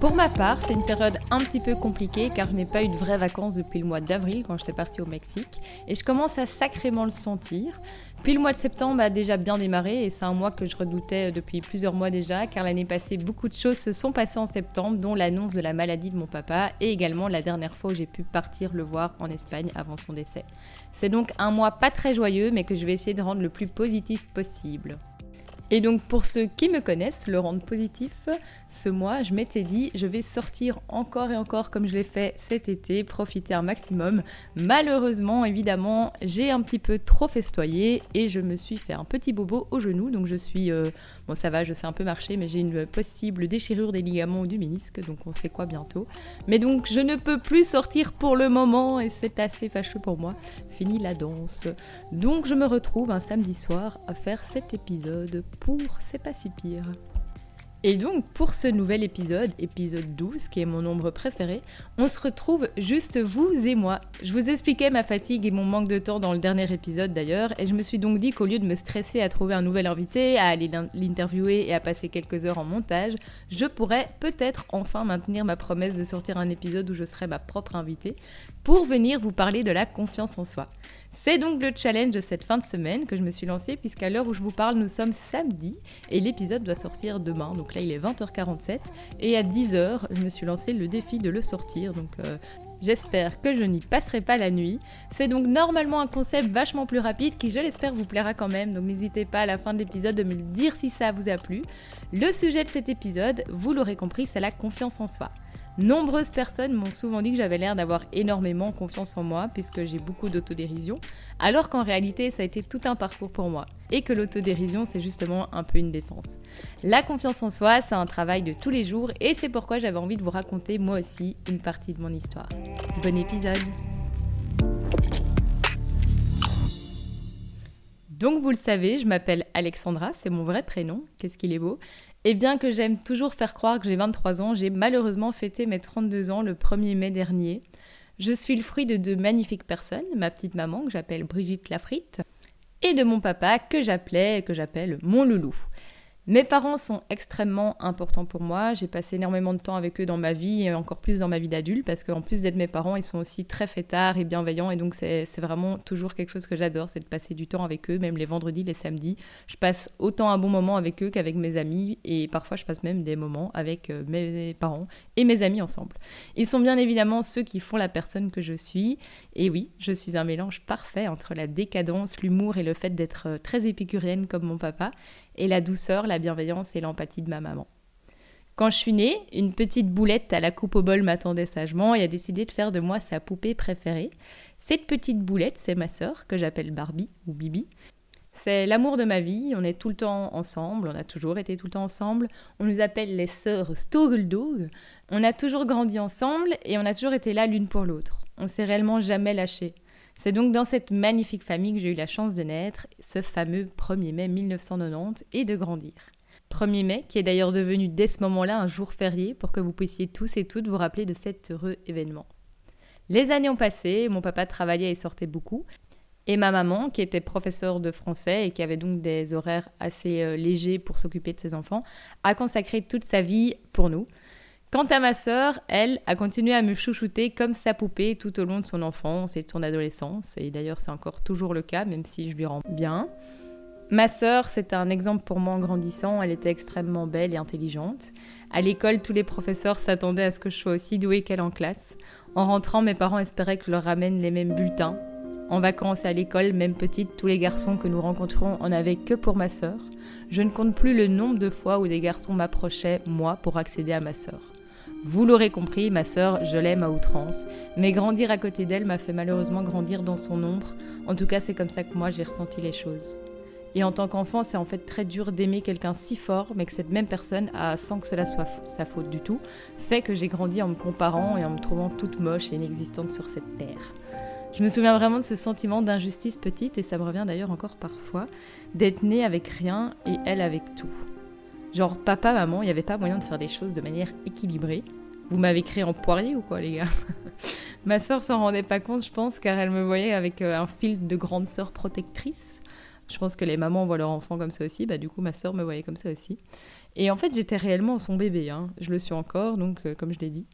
Pour ma part, c'est une période un petit peu compliquée car je n'ai pas eu de vraies vacances depuis le mois d'avril quand j'étais partie au Mexique et je commence à sacrément le sentir. Puis le mois de septembre a déjà bien démarré et c'est un mois que je redoutais depuis plusieurs mois déjà car l'année passée beaucoup de choses se sont passées en septembre dont l'annonce de la maladie de mon papa et également la dernière fois où j'ai pu partir le voir en Espagne avant son décès. C'est donc un mois pas très joyeux mais que je vais essayer de rendre le plus positif possible. Et donc pour ceux qui me connaissent, le rendre positif, ce mois, je m'étais dit, je vais sortir encore et encore comme je l'ai fait cet été, profiter un maximum. Malheureusement, évidemment, j'ai un petit peu trop festoyé et je me suis fait un petit bobo au genou. Donc je suis, euh, bon ça va, je sais un peu marcher, mais j'ai une possible déchirure des ligaments ou du ménisque, donc on sait quoi bientôt. Mais donc je ne peux plus sortir pour le moment et c'est assez fâcheux pour moi fini la danse. Donc je me retrouve un samedi soir à faire cet épisode pour C'est pas si pire. Et donc pour ce nouvel épisode, épisode 12, qui est mon nombre préféré, on se retrouve juste vous et moi. Je vous expliquais ma fatigue et mon manque de temps dans le dernier épisode d'ailleurs, et je me suis donc dit qu'au lieu de me stresser à trouver un nouvel invité, à aller l'interviewer et à passer quelques heures en montage, je pourrais peut-être enfin maintenir ma promesse de sortir un épisode où je serai ma propre invitée, pour venir vous parler de la confiance en soi. C'est donc le challenge de cette fin de semaine que je me suis lancé puisqu'à l'heure où je vous parle, nous sommes samedi et l'épisode doit sortir demain. Donc là, il est 20h47 et à 10h, je me suis lancé le défi de le sortir. Donc euh, J'espère que je n'y passerai pas la nuit. C'est donc normalement un concept vachement plus rapide qui, je l'espère, vous plaira quand même. Donc n'hésitez pas à la fin de l'épisode de me le dire si ça vous a plu. Le sujet de cet épisode, vous l'aurez compris, c'est la confiance en soi. Nombreuses personnes m'ont souvent dit que j'avais l'air d'avoir énormément confiance en moi puisque j'ai beaucoup d'autodérision, alors qu'en réalité ça a été tout un parcours pour moi et que l'autodérision c'est justement un peu une défense. La confiance en soi c'est un travail de tous les jours et c'est pourquoi j'avais envie de vous raconter moi aussi une partie de mon histoire. Bon épisode Donc vous le savez, je m'appelle Alexandra, c'est mon vrai prénom, qu'est-ce qu'il est beau? Et bien que j'aime toujours faire croire que j'ai 23 ans, j'ai malheureusement fêté mes 32 ans le 1er mai dernier. Je suis le fruit de deux magnifiques personnes, ma petite maman que j'appelle Brigitte Lafritte, et de mon papa que j'appelais que j'appelle mon loulou. Mes parents sont extrêmement importants pour moi. J'ai passé énormément de temps avec eux dans ma vie et encore plus dans ma vie d'adulte parce qu'en plus d'être mes parents, ils sont aussi très fêtards et bienveillants et donc c'est vraiment toujours quelque chose que j'adore, c'est de passer du temps avec eux, même les vendredis, les samedis. Je passe autant un bon moment avec eux qu'avec mes amis et parfois je passe même des moments avec euh, mes parents et mes amis ensemble. Ils sont bien évidemment ceux qui font la personne que je suis et oui, je suis un mélange parfait entre la décadence, l'humour et le fait d'être euh, très épicurienne comme mon papa et la douceur, la bienveillance et l'empathie de ma maman. Quand je suis née, une petite boulette à la coupe au bol m'attendait sagement et a décidé de faire de moi sa poupée préférée. Cette petite boulette, c'est ma sœur, que j'appelle Barbie ou Bibi. C'est l'amour de ma vie, on est tout le temps ensemble, on a toujours été tout le temps ensemble. On nous appelle les sœurs Stogeldog. On a toujours grandi ensemble et on a toujours été là l'une pour l'autre. On s'est réellement jamais lâché. C'est donc dans cette magnifique famille que j'ai eu la chance de naître, ce fameux 1er mai 1990, et de grandir. 1er mai, qui est d'ailleurs devenu dès ce moment-là un jour férié pour que vous puissiez tous et toutes vous rappeler de cet heureux événement. Les années ont passé, mon papa travaillait et sortait beaucoup, et ma maman, qui était professeure de français et qui avait donc des horaires assez euh, légers pour s'occuper de ses enfants, a consacré toute sa vie pour nous. Quant à ma sœur, elle a continué à me chouchouter comme sa poupée tout au long de son enfance et de son adolescence, et d'ailleurs c'est encore toujours le cas, même si je lui rends bien. Ma sœur, c'était un exemple pour moi en grandissant. Elle était extrêmement belle et intelligente. À l'école, tous les professeurs s'attendaient à ce que je sois aussi douée qu'elle en classe. En rentrant, mes parents espéraient que je leur ramène les mêmes bulletins. En vacances et à l'école, même petite, tous les garçons que nous rencontrons en avaient que pour ma sœur. Je ne compte plus le nombre de fois où des garçons m'approchaient, moi, pour accéder à ma sœur. Vous l'aurez compris, ma sœur, je l'aime à outrance, mais grandir à côté d'elle m'a fait malheureusement grandir dans son ombre. En tout cas, c'est comme ça que moi j'ai ressenti les choses. Et en tant qu'enfant, c'est en fait très dur d'aimer quelqu'un si fort, mais que cette même personne, a, sans que cela soit sa faute du tout, fait que j'ai grandi en me comparant et en me trouvant toute moche et inexistante sur cette terre. Je me souviens vraiment de ce sentiment d'injustice petite, et ça me revient d'ailleurs encore parfois, d'être née avec rien et elle avec tout. Genre, papa, maman, il n'y avait pas moyen de faire des choses de manière équilibrée. Vous m'avez créé en poirier ou quoi, les gars Ma sœur s'en rendait pas compte, je pense, car elle me voyait avec euh, un fil de grande sœur protectrice. Je pense que les mamans voient leur enfant comme ça aussi. Bah, du coup, ma soeur me voyait comme ça aussi. Et en fait, j'étais réellement son bébé. Hein. Je le suis encore, donc, euh, comme je l'ai dit.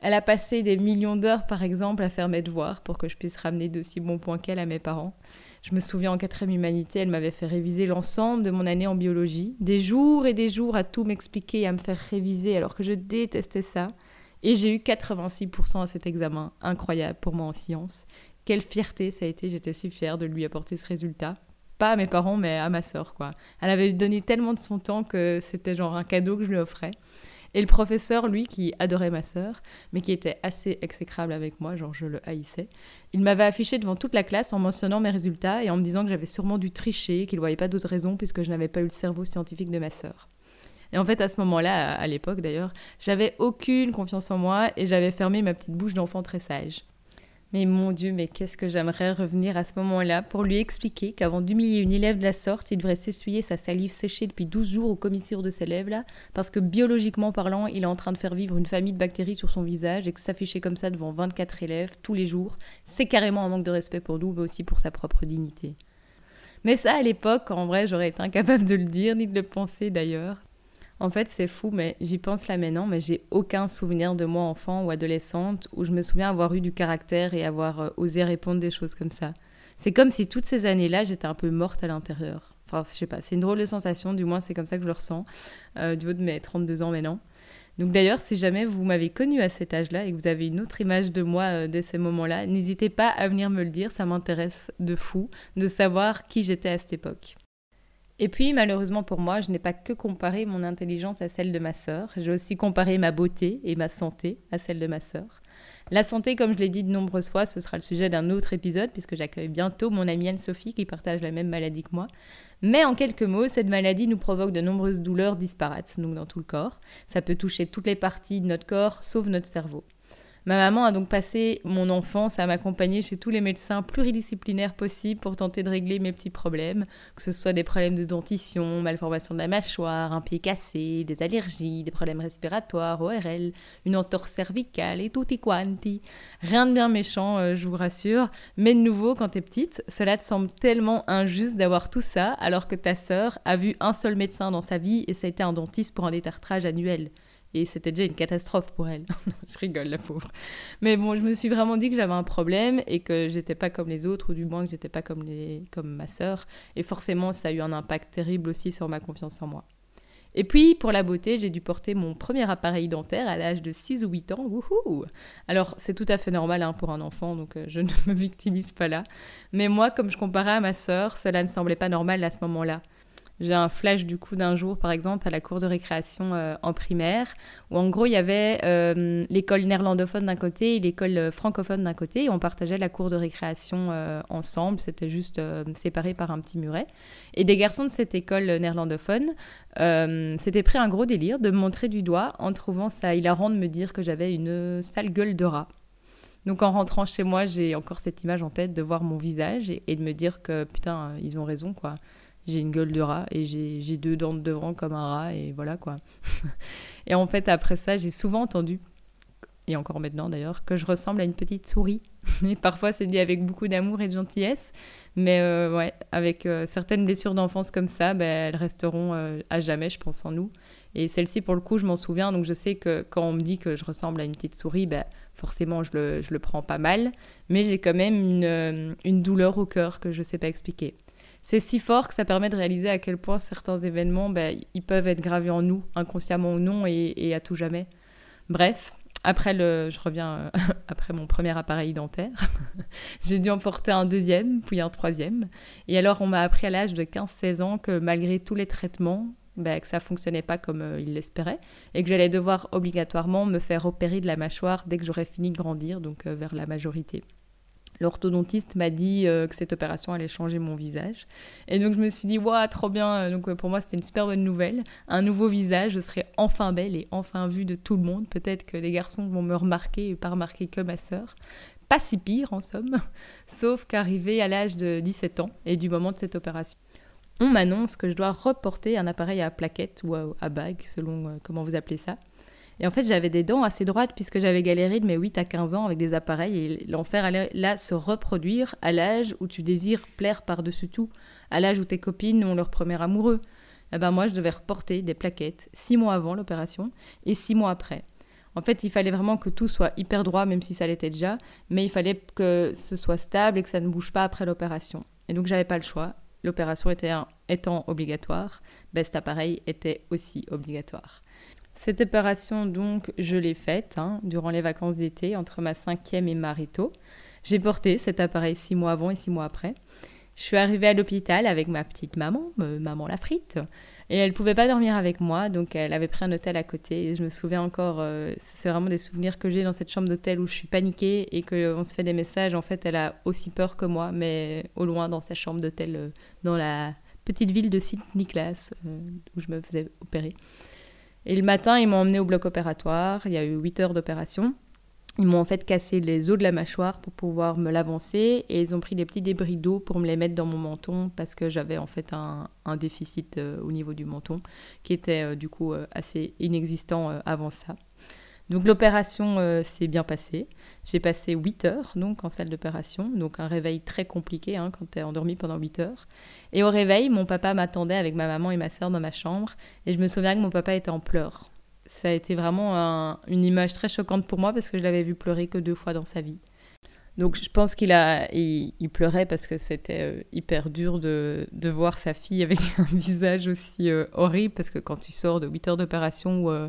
Elle a passé des millions d'heures, par exemple, à faire mes devoirs pour que je puisse ramener d'aussi bons points qu'elle à mes parents. Je me souviens en quatrième humanité, elle m'avait fait réviser l'ensemble de mon année en biologie. Des jours et des jours à tout m'expliquer et à me faire réviser alors que je détestais ça. Et j'ai eu 86% à cet examen. Incroyable pour moi en sciences. Quelle fierté ça a été, j'étais si fière de lui apporter ce résultat pas à mes parents, mais à ma sœur, quoi. Elle avait donné tellement de son temps que c'était genre un cadeau que je lui offrais. Et le professeur, lui, qui adorait ma sœur, mais qui était assez exécrable avec moi, genre je le haïssais, il m'avait affiché devant toute la classe en mentionnant mes résultats et en me disant que j'avais sûrement dû tricher, qu'il ne voyait pas d'autre raison puisque je n'avais pas eu le cerveau scientifique de ma sœur. Et en fait, à ce moment-là, à l'époque d'ailleurs, j'avais aucune confiance en moi et j'avais fermé ma petite bouche d'enfant très sage. Mais mon Dieu, mais qu'est-ce que j'aimerais revenir à ce moment-là pour lui expliquer qu'avant d'humilier une élève de la sorte, il devrait s'essuyer sa salive séchée depuis 12 jours aux commissures de ses lèvres, là, parce que biologiquement parlant, il est en train de faire vivre une famille de bactéries sur son visage et que s'afficher comme ça devant 24 élèves tous les jours, c'est carrément un manque de respect pour nous, mais aussi pour sa propre dignité. Mais ça, à l'époque, en vrai, j'aurais été incapable de le dire, ni de le penser d'ailleurs. En fait, c'est fou, mais j'y pense là maintenant, mais j'ai aucun souvenir de moi enfant ou adolescente où je me souviens avoir eu du caractère et avoir euh, osé répondre des choses comme ça. C'est comme si toutes ces années-là, j'étais un peu morte à l'intérieur. Enfin, je sais pas, c'est une drôle de sensation, du moins c'est comme ça que je le ressens, euh, du haut de mes 32 ans maintenant. Donc d'ailleurs, si jamais vous m'avez connue à cet âge-là et que vous avez une autre image de moi euh, dès ces moments-là, n'hésitez pas à venir me le dire, ça m'intéresse de fou de savoir qui j'étais à cette époque. Et puis, malheureusement pour moi, je n'ai pas que comparé mon intelligence à celle de ma sœur, j'ai aussi comparé ma beauté et ma santé à celle de ma sœur. La santé, comme je l'ai dit de nombreuses fois, ce sera le sujet d'un autre épisode, puisque j'accueille bientôt mon amie Anne-Sophie qui partage la même maladie que moi. Mais en quelques mots, cette maladie nous provoque de nombreuses douleurs disparates, donc dans tout le corps. Ça peut toucher toutes les parties de notre corps, sauf notre cerveau. Ma maman a donc passé mon enfance à m'accompagner chez tous les médecins pluridisciplinaires possibles pour tenter de régler mes petits problèmes, que ce soit des problèmes de dentition, malformation de la mâchoire, un pied cassé, des allergies, des problèmes respiratoires, ORL, une entorse cervicale et tutti quanti. Rien de bien méchant, euh, je vous rassure, mais de nouveau, quand t'es petite, cela te semble tellement injuste d'avoir tout ça alors que ta sœur a vu un seul médecin dans sa vie et ça a été un dentiste pour un détartrage annuel. Et c'était déjà une catastrophe pour elle. je rigole, la pauvre. Mais bon, je me suis vraiment dit que j'avais un problème et que j'étais pas comme les autres, ou du moins que j'étais pas comme, les... comme ma sœur. Et forcément, ça a eu un impact terrible aussi sur ma confiance en moi. Et puis, pour la beauté, j'ai dû porter mon premier appareil dentaire à l'âge de 6 ou 8 ans. Alors, c'est tout à fait normal hein, pour un enfant, donc euh, je ne me victimise pas là. Mais moi, comme je comparais à ma sœur, cela ne semblait pas normal à ce moment-là. J'ai un flash du coup d'un jour, par exemple, à la cour de récréation euh, en primaire, où en gros il y avait euh, l'école néerlandophone d'un côté et l'école euh, francophone d'un côté, et on partageait la cour de récréation ensemble, c'était juste séparé par un petit muret. Et des garçons de cette école néerlandophone s'étaient pris un gros délire de me montrer du doigt en trouvant ça hilarant de me dire que j'avais une sale gueule de rat. Donc en rentrant chez moi, j'ai encore cette image en tête de voir mon visage et, et de me dire que putain, ils ont raison quoi j'ai une gueule de rat et j'ai deux dents de devant comme un rat et voilà quoi. et en fait après ça j'ai souvent entendu, et encore maintenant d'ailleurs, que je ressemble à une petite souris. et parfois c'est dit avec beaucoup d'amour et de gentillesse, mais euh, ouais, avec euh, certaines blessures d'enfance comme ça, ben, elles resteront euh, à jamais je pense en nous. Et celle-ci pour le coup je m'en souviens, donc je sais que quand on me dit que je ressemble à une petite souris, ben, forcément je le, je le prends pas mal, mais j'ai quand même une, une douleur au cœur que je sais pas expliquer. C'est si fort que ça permet de réaliser à quel point certains événements, ben, ils peuvent être gravés en nous, inconsciemment ou non, et, à tout jamais. Bref, après le, je reviens euh, après mon premier appareil dentaire, j'ai dû en porter un deuxième, puis un troisième. Et alors, on m'a appris à l'âge de 15-16 ans que malgré tous les traitements, ben, que ça fonctionnait pas comme euh, il l'espérait, et que j'allais devoir obligatoirement me faire opérer de la mâchoire dès que j'aurais fini de grandir, donc euh, vers la majorité. L'orthodontiste m'a dit euh, que cette opération allait changer mon visage. Et donc je me suis dit, waouh, trop bien. Donc pour moi, c'était une super bonne nouvelle. Un nouveau visage, je serai enfin belle et enfin vue de tout le monde. Peut-être que les garçons vont me remarquer et pas remarquer que ma sœur. Pas si pire en somme, sauf qu'arrivé à l'âge de 17 ans et du moment de cette opération, on m'annonce que je dois reporter un appareil à plaquette ou à, bague, selon euh, comment vous appelez ça. Et en fait, j'avais des dents assez droites puisque j'avais galéré de mes 8 à 15 ans avec des appareils et l'enfer allait là se reproduire à l'âge où tu désires plaire par-dessus tout, à l'âge où tes copines ont leur premier amoureux. Eh ben moi, je devais reporter des plaquettes 6 mois avant l'opération et 6 mois après. En fait, il fallait vraiment que tout soit hyper droit, même si ça l'était déjà, mais il fallait que ce soit stable et que ça ne bouge pas après l'opération. Et donc, j'avais pas le choix l'opération étant obligatoire, ben, cet appareil était aussi obligatoire. Cette opération, donc, je l'ai faite hein, durant les vacances d'été, entre ma cinquième et ma J'ai porté cet appareil six mois avant et six mois après. Je suis arrivée à l'hôpital avec ma petite maman, euh, maman la frite, et elle pouvait pas dormir avec moi, donc elle avait pris un hôtel à côté. Et je me souviens encore, euh, c'est vraiment des souvenirs que j'ai dans cette chambre d'hôtel où je suis paniquée et qu'on se fait des messages. En fait, elle a aussi peur que moi, mais au loin dans sa chambre d'hôtel euh, dans la petite ville de Saint-Nicolas où je me faisais opérer. Et le matin, ils m'ont emmené au bloc opératoire. Il y a eu 8 heures d'opération. Ils m'ont en fait cassé les os de la mâchoire pour pouvoir me l'avancer et ils ont pris des petits débris d'eau pour me les mettre dans mon menton parce que j'avais en fait un, déficit euh, au niveau du menton qui était euh, du coup euh, assez inexistant avant ça. Donc l'opération s'est bien passée. J'ai passé 8 heures donc en salle d'opération, donc un réveil très compliqué hein, quand tu es endormi pendant 8 heures. Et au réveil, mon papa m'attendait avec ma maman et ma soeur dans ma chambre et je me souviens que mon papa était en pleurs ça a été vraiment une image très choquante pour moi parce que je l'avais vu pleurer que deux fois dans sa vie. Donc je pense qu'il a, il, pleurait parce que c'était euh, hyper dur de, de, voir sa fille avec un visage aussi euh, horrible parce que quand tu sors de 8 heures d'opération où, euh,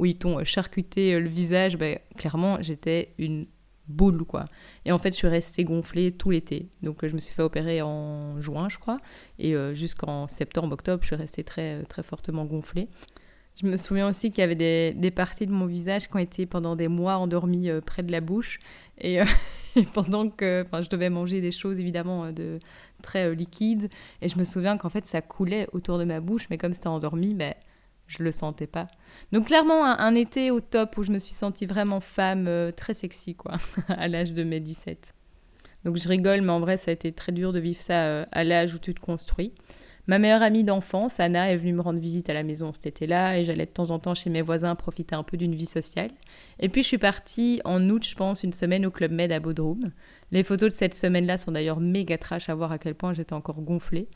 ils t'ont charcuté le visage, ben, clairement j'étais une boule quoi. Et en fait je suis restée gonflée tout l'été. Donc je me suis fait opérer en juin je crois et jusqu'en septembre, octobre je suis restée très, très fortement gonflée. Je me souviens aussi qu'il y avait des, parties de mon visage qui ont été pendant des mois endormies euh, près de la bouche. Et, euh, pendant que je devais manger des choses évidemment euh, de, très liquides. Et je me souviens qu'en fait ça coulait autour de ma bouche, mais comme c'était endormi, ben, je le sentais pas. Donc clairement un, été au top où je me suis sentie vraiment femme, très sexy quoi, à l'âge de mes 17. Donc je rigole, mais en vrai ça a été très dur de vivre ça à l'âge où tu te construis. Ma meilleure amie d'enfance, Anna, est venue me rendre visite à la maison cet été-là et j'allais de temps en temps chez mes voisins profiter un peu d'une vie sociale. Et puis je suis partie en août, je pense, une semaine au Club Med à Bodrum. Les photos de cette semaine-là sont d'ailleurs méga trash à voir à quel point j'étais encore gonflée.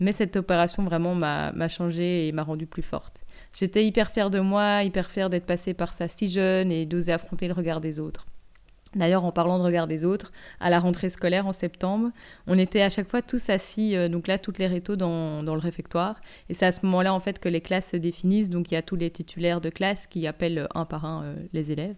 Mais cette opération vraiment m'a changée et m'a rendue plus forte. J'étais hyper fière de moi, hyper fière d'être passée par ça si jeune et d'oser affronter le regard des autres. D'ailleurs, en parlant de regard des autres, à la rentrée scolaire en septembre, on était à chaque fois tous assis, euh, donc là, toutes les rétos dans, le réfectoire. Et c'est à ce moment-là, en fait, que les classes se définissent. Donc, il y a tous les titulaires de classe qui appellent euh, un par un euh, les élèves.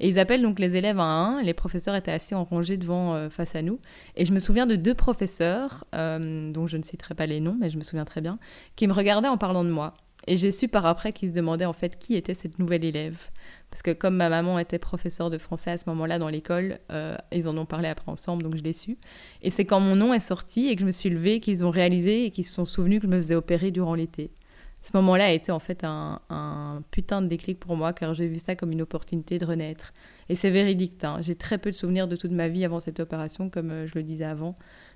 Et ils appellent donc les élèves un à un. Les professeurs étaient assis en rangée devant, face à nous. Et je me souviens de deux professeurs, dont je ne citerai pas les noms, mais je me souviens très bien, qui me regardaient en parlant de moi. Et j'ai su par après qu'ils se demandaient en fait qui était cette nouvelle élève. Parce que comme ma maman était professeure de français à ce moment-là dans l'école, euh, ils en ont parlé après ensemble, donc je l'ai su. Et c'est quand mon nom est sorti et que je me suis levée qu'ils ont réalisé et qu'ils se sont souvenus que je me faisais opérer durant l'été. Ce moment-là a été en fait un, putain de déclic pour moi car j'ai vu ça comme une opportunité de renaître. Et c'est véridique, hein. j'ai très peu de souvenirs de toute ma vie avant cette opération, comme euh, je le disais avant.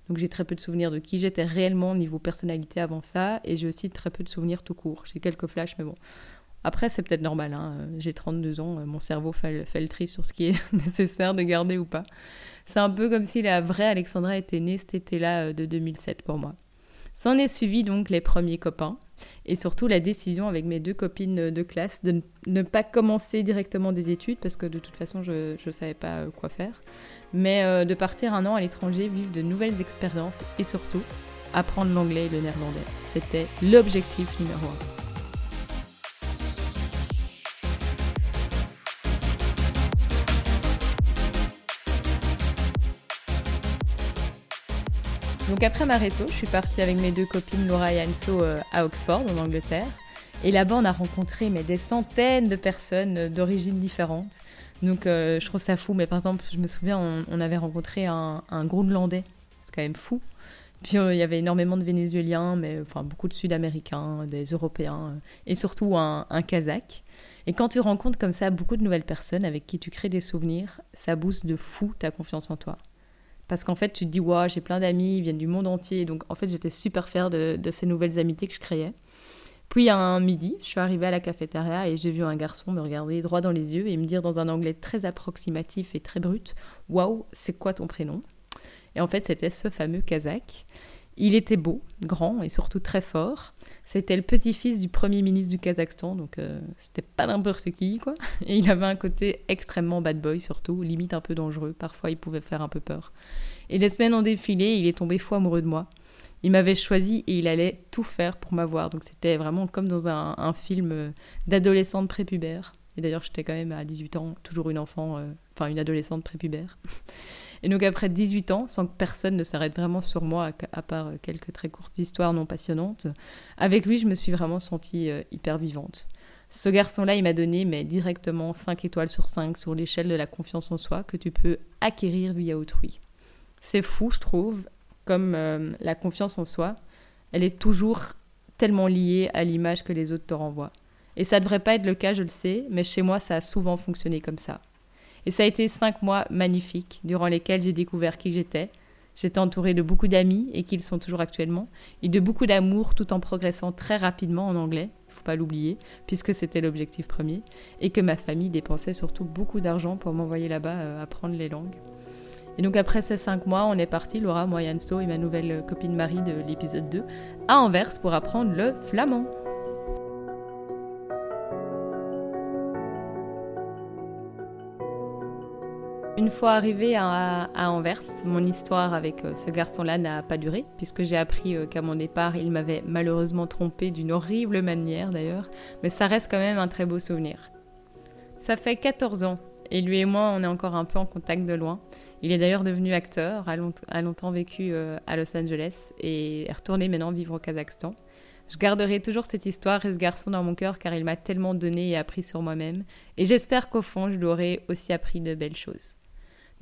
Donc j'ai très peu de souvenirs de qui j'étais réellement niveau personnalité avant ça, et j'ai aussi très peu de souvenirs tout court. J'ai quelques flashs, mais bon, après, c'est peut-être normal. Hein. J'ai 32 ans, mon cerveau fait, le tri sur ce qui est nécessaire de garder ou pas. C'est un peu comme si la vraie Alexandra était née cet été-là euh, de 2007 pour moi. S'en est suivi donc les premiers copains et surtout la décision avec mes deux copines de classe de ne pas commencer directement des études parce que de toute façon je ne savais pas euh, quoi faire, mais euh, de partir un an à l'étranger, vivre de nouvelles expériences et surtout apprendre l'anglais et le néerlandais. C'était l'objectif numéro un. Donc après Mareto, je suis partie avec mes deux copines Laura et Anso euh, à Oxford, en Angleterre. Et là-bas, on a rencontré mais, des centaines de personnes euh, d'origines différentes. Donc euh, je trouve ça fou. Mais par exemple, je me souviens, on, avait rencontré un, Groenlandais. C'est quand même fou. Puis il y avait énormément de Vénézuéliens, mais enfin beaucoup de Sud-Américains, des Européens, et surtout un, un Kazakh. Et quand tu rencontres comme ça beaucoup de nouvelles personnes avec qui tu crées des souvenirs, ça booste de fou ta confiance en toi. Parce qu'en fait, tu te dis, waouh, j'ai plein d'amis, ils viennent du monde entier. Donc, en fait, j'étais super fière de, ces nouvelles amitiés que je créais. Puis, un midi, je suis arrivée à la cafétéria et j'ai vu un garçon me regarder droit dans les yeux et me dire dans un anglais très approximatif et très brut, waouh, c'est quoi ton prénom? Et en fait, c'était ce fameux Kazakh. Il était beau, grand et surtout très fort. C'était le petit-fils du premier ministre du Kazakhstan, donc euh, c'était pas n'importe qui, quoi. Et il avait un côté extrêmement bad boy, surtout, limite un peu dangereux. Parfois, il pouvait faire un peu peur. Et les semaines ont défilé, il est tombé fou amoureux de moi. Il m'avait choisi et il allait tout faire pour m'avoir. Donc c'était vraiment comme dans un, film euh, d'adolescente prépubère. Et d'ailleurs, j'étais quand même à 18 ans, toujours une enfant, euh, enfin une adolescente prépubère. Et donc après 18 ans, sans que personne ne s'arrête vraiment sur moi, à, part euh, quelques très courtes histoires non passionnantes, avec lui, je me suis vraiment sentie euh, hyper vivante. Ce garçon-là, il m'a donné mais directement 5 étoiles sur 5 sur l'échelle de la confiance en soi que tu peux acquérir via autrui. C'est fou, je trouve, comme euh, la confiance en soi, elle est toujours tellement liée à l'image que les autres te renvoient. Et ça devrait pas être le cas, je le sais, mais chez moi, ça a souvent fonctionné comme ça. Et ça a été cinq mois magnifiques, durant lesquels j'ai découvert qui j'étais. J'étais entourée de beaucoup d'amis, et qu'ils sont toujours actuellement, et de beaucoup d'amour tout en progressant très rapidement en anglais, il faut pas l'oublier, puisque c'était l'objectif premier, et que ma famille dépensait surtout beaucoup d'argent pour m'envoyer là-bas euh, apprendre les langues. Et donc après ces cinq mois, on est parti, Laura, moi, Yanso et ma nouvelle copine Marie de l'épisode 2, à Anvers pour apprendre le flamand. Une fois arrivée à, Anvers, mon histoire avec euh, ce garçon-là n'a pas duré, puisque j'ai appris euh, qu'à mon départ, il m'avait malheureusement trompé d'une horrible manière d'ailleurs, mais ça reste quand même un très beau souvenir. Ça fait 14 ans, et lui et moi, on est encore un peu en contact de loin. Il est d'ailleurs devenu acteur, a, longtemps vécu euh, à Los Angeles, et est retourné maintenant vivre au Kazakhstan. Je garderai toujours cette histoire et ce garçon dans mon cœur car il m'a tellement donné et appris sur moi-même, et j'espère qu'au fond, je lui aurai aussi appris de belles choses.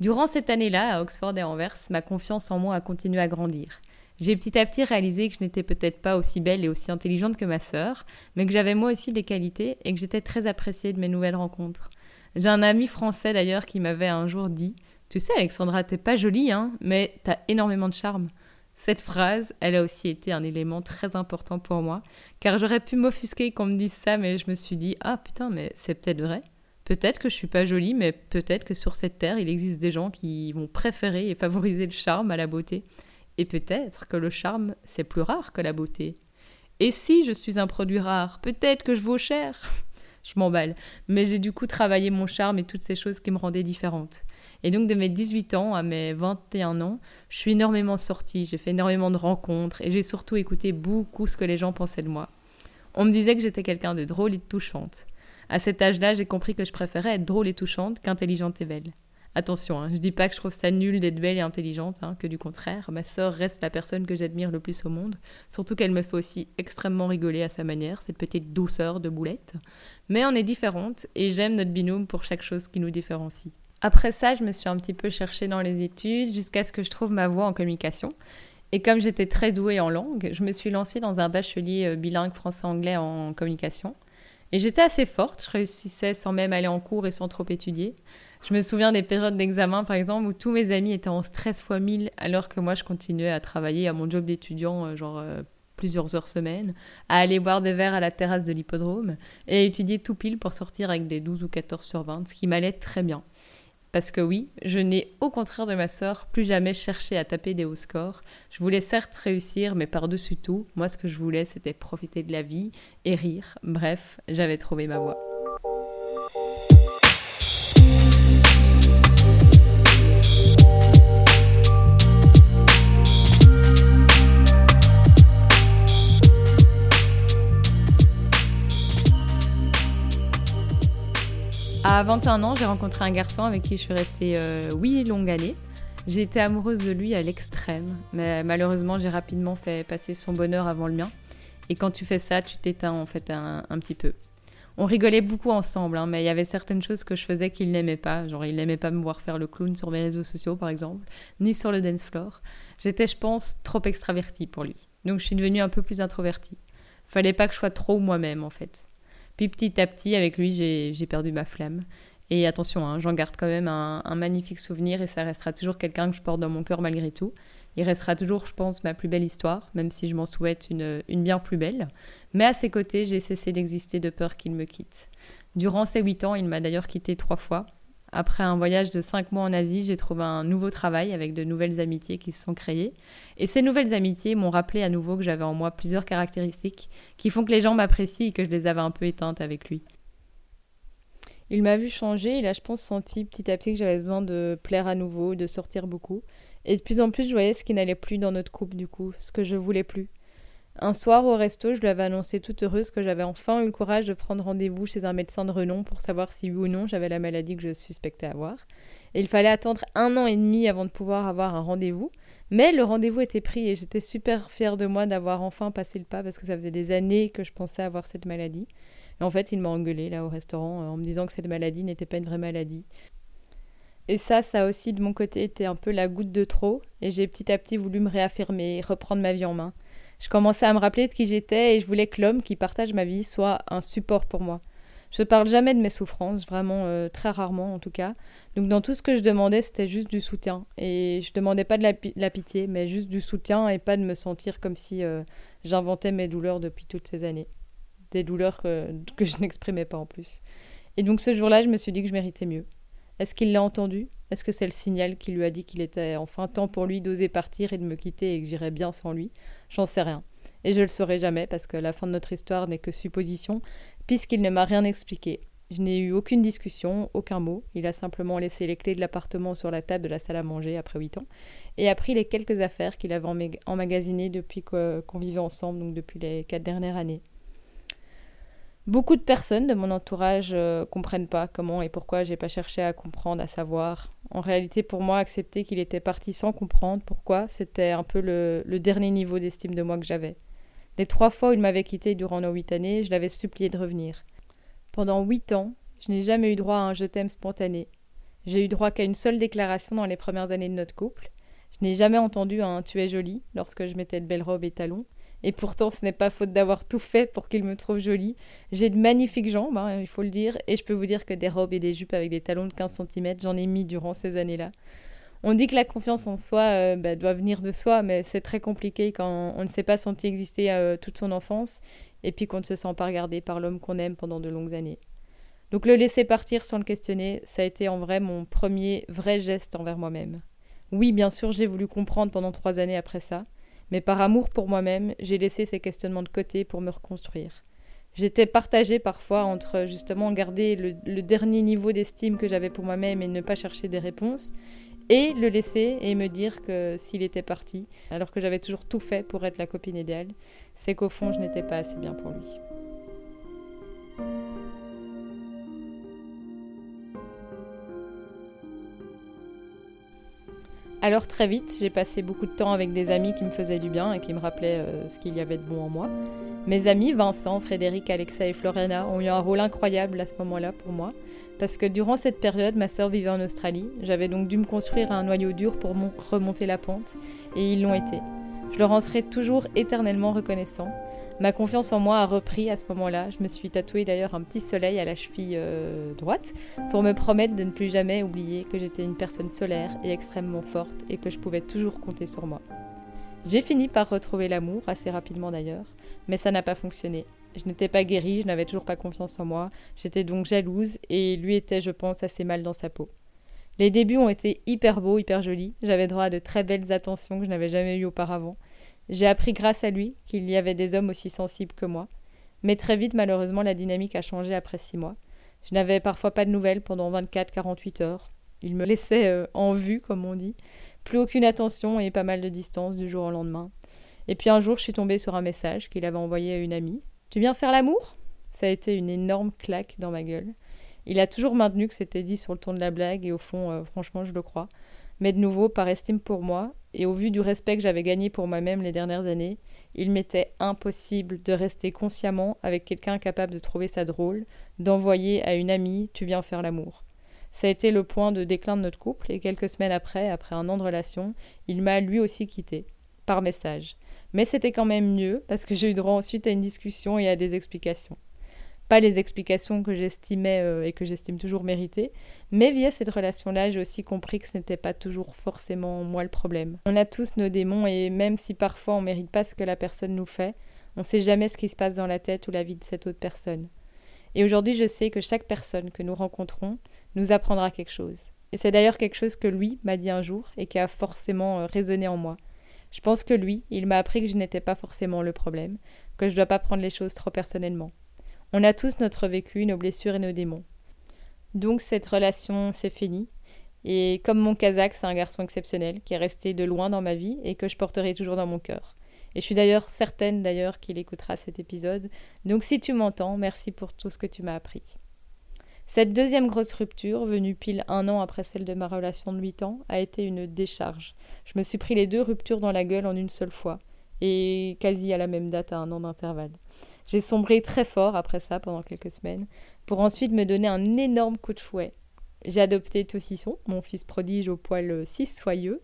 Durant cette année-là, à Oxford et Anvers, ma confiance en moi a continué à grandir. J'ai petit à petit réalisé que je n'étais peut-être pas aussi belle et aussi intelligente que ma sœur, mais que j'avais moi aussi des qualités et que j'étais très appréciée de mes nouvelles rencontres. J'ai un ami français d'ailleurs qui m'avait un jour dit Tu sais, Alexandra, t'es pas jolie, hein, mais t'as énormément de charme. Cette phrase, elle a aussi été un élément très important pour moi, car j'aurais pu m'offusquer qu'on me dise ça, mais je me suis dit Ah putain, mais c'est peut-être vrai. Peut-être que je suis pas jolie, mais peut-être que sur cette terre, il existe des gens qui vont préférer et favoriser le charme à la beauté. Et peut-être que le charme, c'est plus rare que la beauté. Et si je suis un produit rare, peut-être que je vaux cher. je m'emballe. Mais j'ai du coup travaillé mon charme et toutes ces choses qui me rendaient différente. Et donc de mes 18 ans à mes 21 ans, je suis énormément sortie, j'ai fait énormément de rencontres et j'ai surtout écouté beaucoup ce que les gens pensaient de moi. On me disait que j'étais quelqu'un de drôle et de touchante. À cet âge-là, j'ai compris que je préférais être drôle et touchante qu'intelligente et belle. Attention, hein, je dis pas que je trouve ça nul d'être belle et intelligente, hein, que du contraire, ma sœur reste la personne que j'admire le plus au monde, surtout qu'elle me fait aussi extrêmement rigoler à sa manière, cette petite douceur de boulette. Mais on est différentes et j'aime notre binôme pour chaque chose qui nous différencie. Après ça, je me suis un petit peu cherchée dans les études jusqu'à ce que je trouve ma voie en communication. Et comme j'étais très douée en langue, je me suis lancée dans un bachelier euh, bilingue français-anglais en communication. Et j'étais assez forte, je réussissais sans même aller en cours et sans trop étudier. Je me souviens des périodes d'examen, par exemple, où tous mes amis étaient en stress fois 1000, alors que moi, je continuais à travailler à mon job d'étudiant, euh, genre euh, plusieurs heures semaine, à aller boire des verres à la terrasse de l'hippodrome et à étudier tout pile pour sortir avec des 12 ou 14 sur 20, ce qui m'allait très bien. Parce que oui, je n'ai au contraire de ma sœur plus jamais cherché à taper des hauts scores. Je voulais certes réussir, mais par-dessus tout, moi ce que je voulais c'était profiter de la vie et rire. Bref, j'avais trouvé ma voie. À 21 ans, j'ai rencontré un garçon avec qui je suis restée euh, 8 longues années. J'ai été amoureuse de lui à l'extrême, mais malheureusement, j'ai rapidement fait passer son bonheur avant le mien. Et quand tu fais ça, tu t'éteins en fait un, petit peu. On rigolait beaucoup ensemble, hein, mais il y avait certaines choses que je faisais qu'il n'aimait pas. Genre, il n'aimait pas me voir faire le clown sur mes réseaux sociaux, par exemple, ni sur le dance floor. J'étais, je pense, trop extravertie pour lui. Donc, je suis devenue un peu plus introvertie. Fallait pas que je sois trop moi-même, en fait. Puis petit à petit, avec lui, j'ai perdu ma flamme. Et attention, hein, j'en garde quand même un, magnifique souvenir et ça restera toujours quelqu'un que je porte dans mon cœur malgré tout. Il restera toujours, je pense, ma plus belle histoire, même si je m'en souhaite une, une bien plus belle. Mais à ses côtés, j'ai cessé d'exister de peur qu'il me quitte. Durant ces huit ans, il m'a d'ailleurs quitté trois fois. Après un voyage de cinq mois en Asie, j'ai trouvé un nouveau travail avec de nouvelles amitiés qui se sont créées. Et ces nouvelles amitiés m'ont rappelé à nouveau que j'avais en moi plusieurs caractéristiques qui font que les gens m'apprécient et que je les avais un peu éteintes avec lui. Il m'a vu changer, il a, je pense, senti petit à petit que j'avais besoin de plaire à nouveau, de sortir beaucoup. Et de plus en plus, je voyais ce qui n'allait plus dans notre couple, du coup, ce que je voulais plus. Un soir au resto, je lui avais annoncé toute heureuse que j'avais enfin eu le courage de prendre rendez-vous chez un médecin de renom pour savoir si oui ou non j'avais la maladie que je suspectais avoir. Et il fallait attendre un an et demi avant de pouvoir avoir un rendez-vous. Mais le rendez-vous était pris et j'étais super fière de moi d'avoir enfin passé le pas parce que ça faisait des années que je pensais avoir cette maladie. Et en fait, il m'a engueulé là au restaurant euh, en me disant que cette maladie n'était pas une vraie maladie. Et ça, ça aussi de mon côté été un peu la goutte de trop. Et j'ai petit à petit voulu me réaffirmer, reprendre ma vie en main. Je commençais à me rappeler de qui j'étais et je voulais que l'homme qui partage ma vie soit un support pour moi. Je ne parle jamais de mes souffrances, vraiment euh, très rarement en tout cas. Donc dans tout ce que je demandais, c'était juste du soutien. Et je demandais pas de la, pitié, mais juste du soutien et pas de me sentir comme si euh, j'inventais mes douleurs depuis toutes ces années des douleurs que, je n'exprimais pas en plus. Et donc ce jour-là, je me suis dit que je méritais mieux. Est-ce qu'il l'a entendu? Est-ce que c'est le signal qui lui a dit qu'il était enfin temps pour lui d'oser partir et de me quitter et que j'irais bien sans lui? J'en sais rien. Et je le saurai jamais parce que la fin de notre histoire n'est que supposition, puisqu'il ne m'a rien expliqué. Je n'ai eu aucune discussion, aucun mot. Il a simplement laissé les clés de l'appartement sur la table de la salle à manger après huit ans et a pris les quelques affaires qu'il avait emmagasinées depuis qu'on vivait ensemble, donc depuis les quatre dernières années. Beaucoup de personnes de mon entourage euh, comprennent pas comment et pourquoi j'ai pas cherché à comprendre, à savoir. En réalité, pour moi, accepter qu'il était parti sans comprendre pourquoi, c'était un peu le, dernier niveau d'estime de moi que j'avais. Les trois fois où il m'avait quitté durant nos huit années, je l'avais supplié de revenir. Pendant huit ans, je n'ai jamais eu droit à un je t'aime spontané. J'ai eu droit qu'à une seule déclaration dans les premières années de notre couple. Je n'ai jamais entendu un tu es jolie lorsque je mettais de belles robes et talons. Et pourtant, ce n'est pas faute d'avoir tout fait pour qu'il me trouve jolie. J'ai de magnifiques jambes, hein, il faut le dire, et je peux vous dire que des robes et des jupes avec des talons de 15 cm, j'en ai mis durant ces années-là. On dit que la confiance en soi euh, bah, doit venir de soi, mais c'est très compliqué quand on ne s'est pas senti exister euh, toute son enfance et puis qu'on ne se sent pas regardé par l'homme qu'on aime pendant de longues années. Donc le laisser partir sans le questionner, ça a été en vrai mon premier vrai geste envers moi-même. Oui, bien sûr, j'ai voulu comprendre pendant trois années après ça, mais par amour pour moi-même, j'ai laissé ces questionnements de côté pour me reconstruire. J'étais partagée parfois entre justement garder le, dernier niveau d'estime que j'avais pour moi-même et ne pas chercher des réponses, et le laisser et me dire que s'il était parti, alors que j'avais toujours tout fait pour être la copine idéale, c'est qu'au fond je n'étais pas assez bien pour lui. Alors très vite, j'ai passé beaucoup de temps avec des amis qui me faisaient du bien et qui me rappelaient euh, ce qu'il y avait de bon en moi. Mes amis, Vincent, Frédéric, Alexa et Florena, ont eu un rôle incroyable à ce moment-là pour moi, parce que durant cette période, ma sœur vivait en Australie. J'avais donc dû me construire un noyau dur pour remonter la pente, et ils l'ont été. Je leur en serai toujours éternellement reconnaissant. Ma confiance en moi a repris à ce moment-là. Je me suis tatoué d'ailleurs un petit soleil à la cheville euh, droite pour me promettre de ne plus jamais oublier que j'étais une personne solaire et extrêmement forte et que je pouvais toujours compter sur moi. J'ai fini par retrouver l'amour, assez rapidement d'ailleurs, mais ça n'a pas fonctionné. Je n'étais pas guérie, je n'avais toujours pas confiance en moi, j'étais donc jalouse et lui était, je pense, assez mal dans sa peau. Les débuts ont été hyper beaux, hyper jolis, j'avais droit à de très belles attentions que je n'avais jamais eues auparavant, j'ai appris grâce à lui qu'il y avait des hommes aussi sensibles que moi. Mais très vite, malheureusement, la dynamique a changé après six mois. Je n'avais parfois pas de nouvelles pendant 24-48 heures. Il me laissait euh, en vue, comme on dit. Plus aucune attention et pas mal de distance du jour au lendemain. Et puis un jour, je suis tombée sur un message qu'il avait envoyé à une amie. Tu viens faire l'amour? Ça a été une énorme claque dans ma gueule. Il a toujours maintenu que c'était dit sur le ton de la blague et au fond, euh, franchement, je le crois. Mais de nouveau, par estime pour moi, et au vu du respect que j'avais gagné pour moi-même les dernières années, il m'était impossible de rester consciemment avec quelqu'un capable de trouver ça drôle, d'envoyer à une amie Tu viens faire l'amour. Ça a été le point de déclin de notre couple, et quelques semaines après, après un an de relation, il m'a lui aussi quitté, par message. Mais c'était quand même mieux, parce que j'ai eu droit ensuite à une discussion et à des explications pas les explications que j'estimais euh, et que j'estime toujours méritées, mais via cette relation-là, j'ai aussi compris que ce n'était pas toujours forcément moi le problème. On a tous nos démons et même si parfois on mérite pas ce que la personne nous fait, on sait jamais ce qui se passe dans la tête ou la vie de cette autre personne. Et aujourd'hui, je sais que chaque personne que nous rencontrons nous apprendra quelque chose. Et c'est d'ailleurs quelque chose que lui m'a dit un jour et qui a forcément euh, résonné en moi. Je pense que lui, il m'a appris que je n'étais pas forcément le problème, que je ne dois pas prendre les choses trop personnellement. On a tous notre vécu, nos blessures et nos démons. Donc cette relation s'est finie. Et comme mon Kazakh, c'est un garçon exceptionnel qui est resté de loin dans ma vie et que je porterai toujours dans mon cœur. Et je suis d'ailleurs certaine d'ailleurs qu'il écoutera cet épisode. Donc si tu m'entends, merci pour tout ce que tu m'as appris. Cette deuxième grosse rupture, venue pile un an après celle de ma relation de 8 ans, a été une décharge. Je me suis pris les deux ruptures dans la gueule en une seule fois, et quasi à la même date à un an d'intervalle. J'ai sombré très fort après ça pendant quelques semaines, pour ensuite me donner un énorme coup de fouet. J'ai adopté Tossisson, mon fils prodige au poil si soyeux.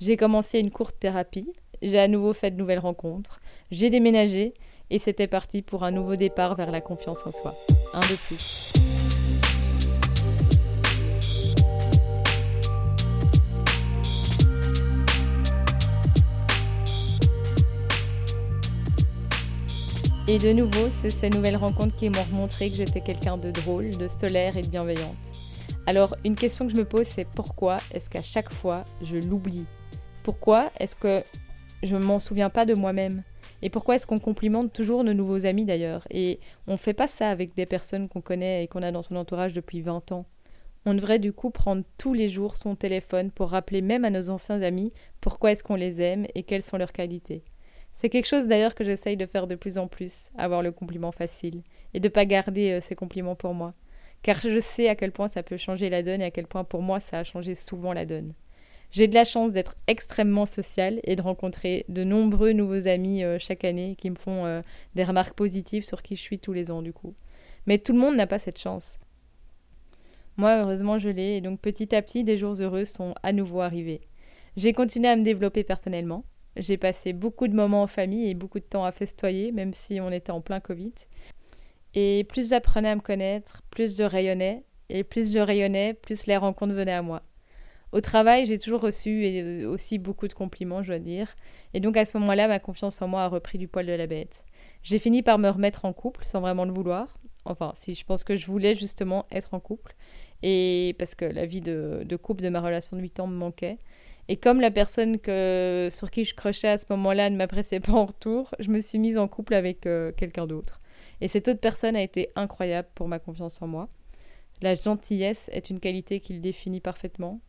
J'ai commencé une courte thérapie. J'ai à nouveau fait de nouvelles rencontres. J'ai déménagé et c'était parti pour un nouveau départ vers la confiance en soi. Un de plus. Et de nouveau, c'est ces nouvelles rencontres qui m'ont montré que j'étais quelqu'un de drôle, de solaire et de bienveillante. Alors, une question que je me pose, c'est pourquoi est-ce qu'à chaque fois, je l'oublie? Pourquoi est-ce que je m'en souviens pas de moi-même? Et pourquoi est-ce qu'on complimente toujours nos nouveaux amis d'ailleurs? Et on ne fait pas ça avec des personnes qu'on connaît et qu'on a dans son entourage depuis 20 ans. On devrait du coup prendre tous les jours son téléphone pour rappeler même à nos anciens amis pourquoi est-ce qu'on les aime et quelles sont leurs qualités. C'est quelque chose d'ailleurs que j'essaye de faire de plus en plus, avoir le compliment facile, et de pas garder euh, ces compliments pour moi. Car je sais à quel point ça peut changer la donne et à quel point pour moi ça a changé souvent la donne. J'ai de la chance d'être extrêmement sociale et de rencontrer de nombreux nouveaux amis euh, chaque année qui me font euh, des remarques positives sur qui je suis tous les ans du coup. Mais tout le monde n'a pas cette chance. Moi, heureusement, je l'ai et donc petit à petit, des jours heureux sont à nouveau arrivés. J'ai continué à me développer personnellement, j'ai passé beaucoup de moments en famille et beaucoup de temps à festoyer, même si on était en plein Covid. Et plus j'apprenais à me connaître, plus je rayonnais. Et plus je rayonnais, plus les rencontres venaient à moi. Au travail, j'ai toujours reçu euh, aussi beaucoup de compliments, je dois dire. Et donc à ce moment-là, ma confiance en moi a repris du poil de la bête. J'ai fini par me remettre en couple sans vraiment le vouloir. Enfin, si je pense que je voulais justement être en couple. Et parce que la vie de, de couple de ma relation de 8 ans me manquait. Et comme la personne que, sur qui je crochais à ce moment-là ne m'appréciait pas en retour, je me suis mise en couple avec euh, quelqu'un d'autre. Et cette autre personne a été incroyable pour ma confiance en moi. La gentillesse est une qualité qu'il définit parfaitement.